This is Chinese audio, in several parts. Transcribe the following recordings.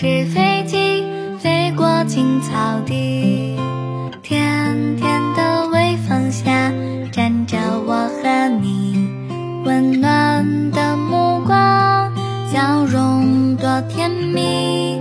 纸飞机飞过青草地，甜甜的微风下，站着我和你，温暖的目光，笑容多甜蜜。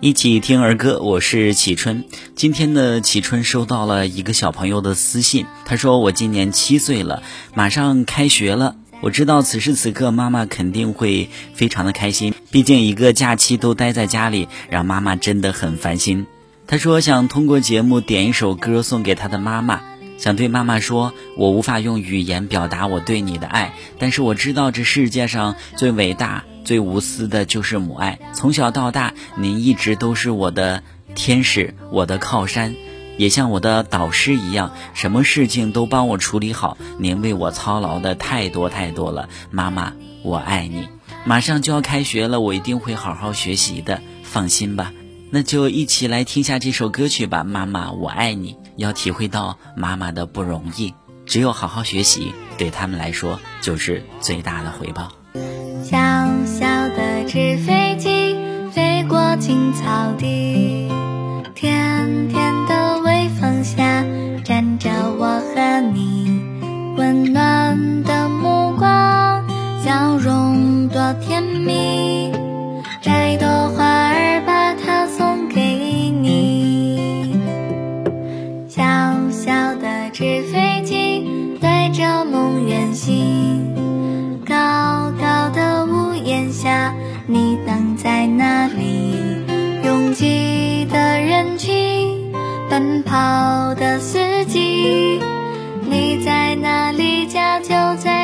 一起听儿歌，我是启春。今天呢，启春收到了一个小朋友的私信，他说：“我今年七岁了，马上开学了。”我知道此时此刻妈妈肯定会非常的开心，毕竟一个假期都待在家里，让妈妈真的很烦心。他说想通过节目点一首歌送给他的妈妈，想对妈妈说，我无法用语言表达我对你的爱，但是我知道这世界上最伟大、最无私的就是母爱。从小到大，您一直都是我的天使，我的靠山。也像我的导师一样，什么事情都帮我处理好。您为我操劳的太多太多了，妈妈，我爱你。马上就要开学了，我一定会好好学习的，放心吧。那就一起来听下这首歌曲吧，妈妈，我爱你。要体会到妈妈的不容易，只有好好学习，对他们来说就是最大的回报。纸飞机飞过青草地，甜甜的微风。下站着我和你，温暖的目光，笑容多甜蜜。跑的司机，你在哪里，家就在